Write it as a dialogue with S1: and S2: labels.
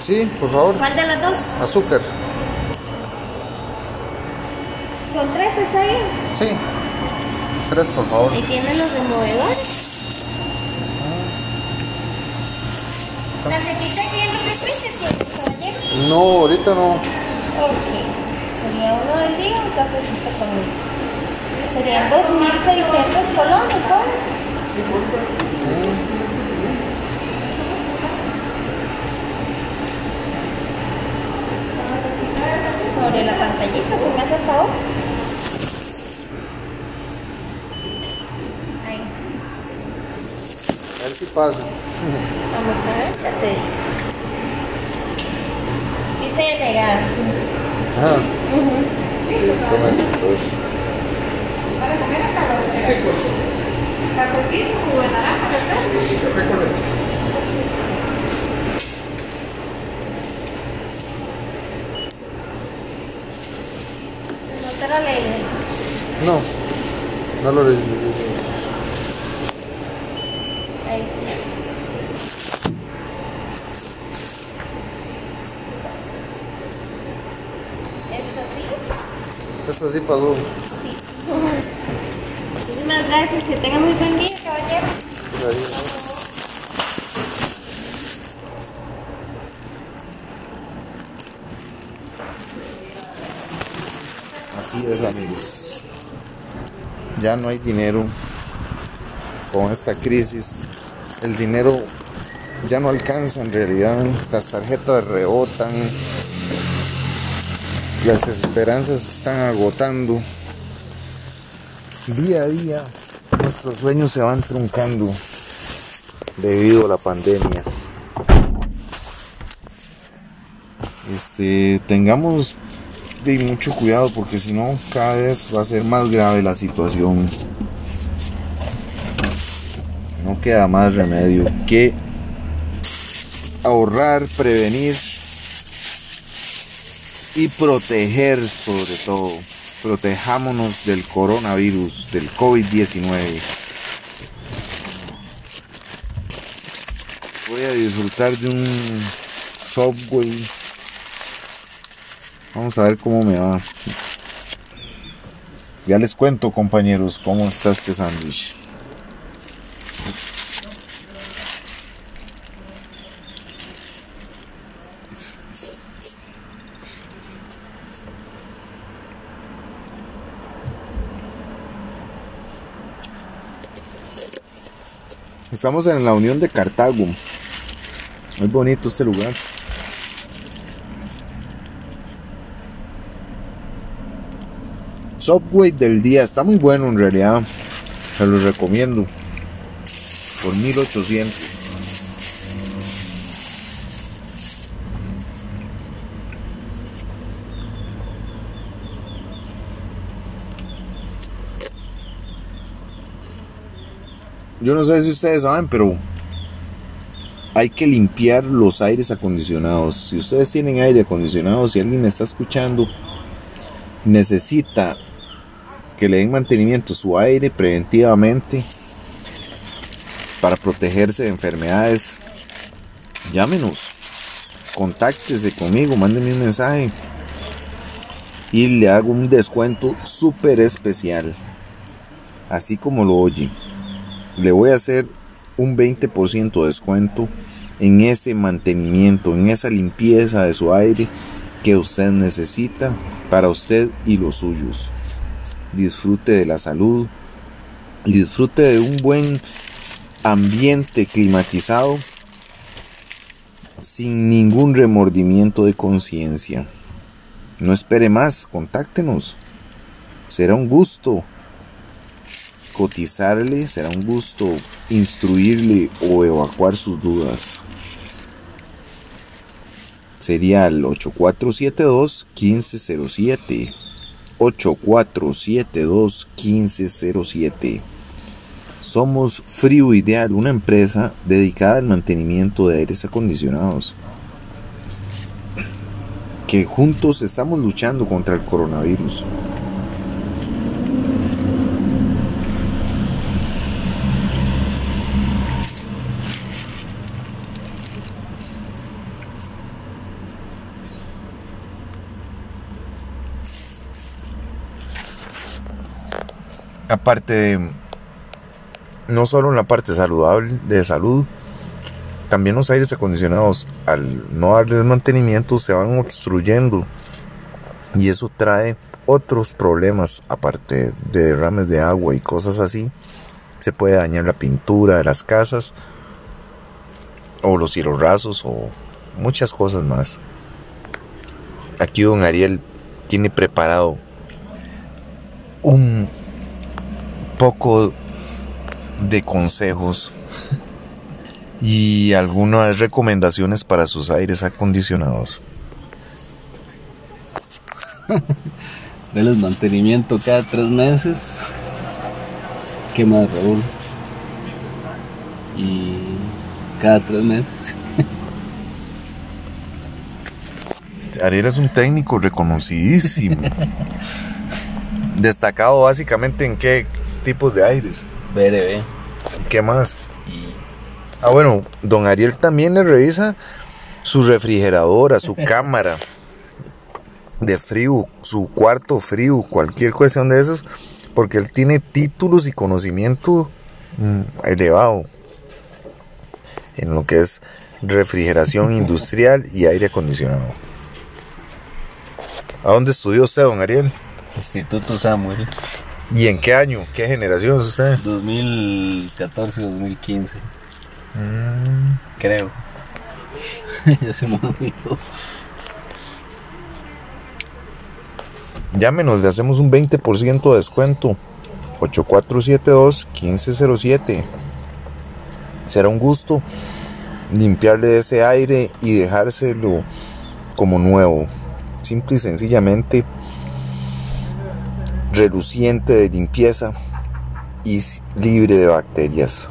S1: Sí, por favor.
S2: ¿cuál de las dos?
S1: Azúcar.
S2: Con tres está bien.
S1: Sí. Tres, por favor.
S2: Ahí tienen los removedores. ¿Tarjetita de cliente frecuente tiene, caballero?
S1: No, ahorita no.
S2: Ok. Sería uno del día, un cafecito con ellos. Serían 2.600 colones, ¿no? Sobre la pantallita, ¿se me hace el favor? Ahí.
S1: A ver si pasa.
S2: Vamos a ver, ya te digo. Dice negar, sí.
S1: Ah,
S2: Ujú.
S1: toma esto, pues.
S2: Cafecito, jugo de naranja, ¿verdad? No te lo leí.
S1: No, no lo leí.
S2: Ahí. ¿Esto sí?
S1: Esto sí pasó.
S2: Sí. Muchísimas gracias. Que tengan muy buen día, caballero.
S1: Así es, amigos. Ya no hay dinero con esta crisis. El dinero ya no alcanza en realidad. Las tarjetas rebotan. Las esperanzas están agotando. Día a día nuestros sueños se van truncando debido a la pandemia. Este, tengamos de mucho cuidado porque si no cada vez va a ser más grave la situación. No queda más remedio que ahorrar, prevenir y proteger sobre todo. Protejámonos del coronavirus, del COVID-19. Voy a disfrutar de un Subway Vamos a ver cómo me va. Ya les cuento, compañeros, cómo está este sándwich. Estamos en la Unión de Cartago. Muy bonito este lugar. Subway del día. Está muy bueno en realidad. Se los recomiendo. Por 1800. Yo no sé si ustedes saben, pero hay que limpiar los aires acondicionados. Si ustedes tienen aire acondicionado, si alguien me está escuchando, necesita que le den mantenimiento a su aire preventivamente para protegerse de enfermedades, llámenos, contáctese conmigo, mándenme un mensaje y le hago un descuento súper especial, así como lo oye. Le voy a hacer un 20% de descuento en ese mantenimiento, en esa limpieza de su aire que usted necesita para usted y los suyos. Disfrute de la salud, disfrute de un buen ambiente climatizado sin ningún remordimiento de conciencia. No espere más, contáctenos. Será un gusto cotizarle, será un gusto instruirle o evacuar sus dudas. Sería el 8472-1507. 8472-1507. Somos Frío Ideal, una empresa dedicada al mantenimiento de aires acondicionados. Que juntos estamos luchando contra el coronavirus. Aparte de, no solo en la parte saludable de salud, también los aires acondicionados al no darles mantenimiento se van obstruyendo y eso trae otros problemas aparte de derrames de agua y cosas así. Se puede dañar la pintura de las casas o los cielos rasos o muchas cosas más. Aquí don Ariel tiene preparado un poco de consejos y algunas recomendaciones para sus aires acondicionados.
S3: Deles mantenimiento cada tres meses. ¿Qué más, Raúl? Y cada tres meses.
S1: Ariel es un técnico reconocidísimo. Destacado básicamente en qué tipos de aires.
S3: BRB.
S1: ¿Qué más?
S3: Y
S1: Ah, bueno, don Ariel también le revisa su refrigeradora, su cámara de frío, su cuarto frío, cualquier cuestión de esos, porque él tiene títulos y conocimiento mm, elevado en lo que es refrigeración industrial y aire acondicionado. ¿A dónde estudió usted, don Ariel?
S3: Instituto Samuel.
S1: ¿Y en qué año? ¿Qué generación es usted?
S3: 2014-2015. Creo. ya se me olvidó.
S1: Llámenos, le hacemos un 20% de descuento. 8472-1507. Será un gusto limpiarle ese aire y dejárselo como nuevo. Simple y sencillamente reluciente de limpieza y libre de bacterias.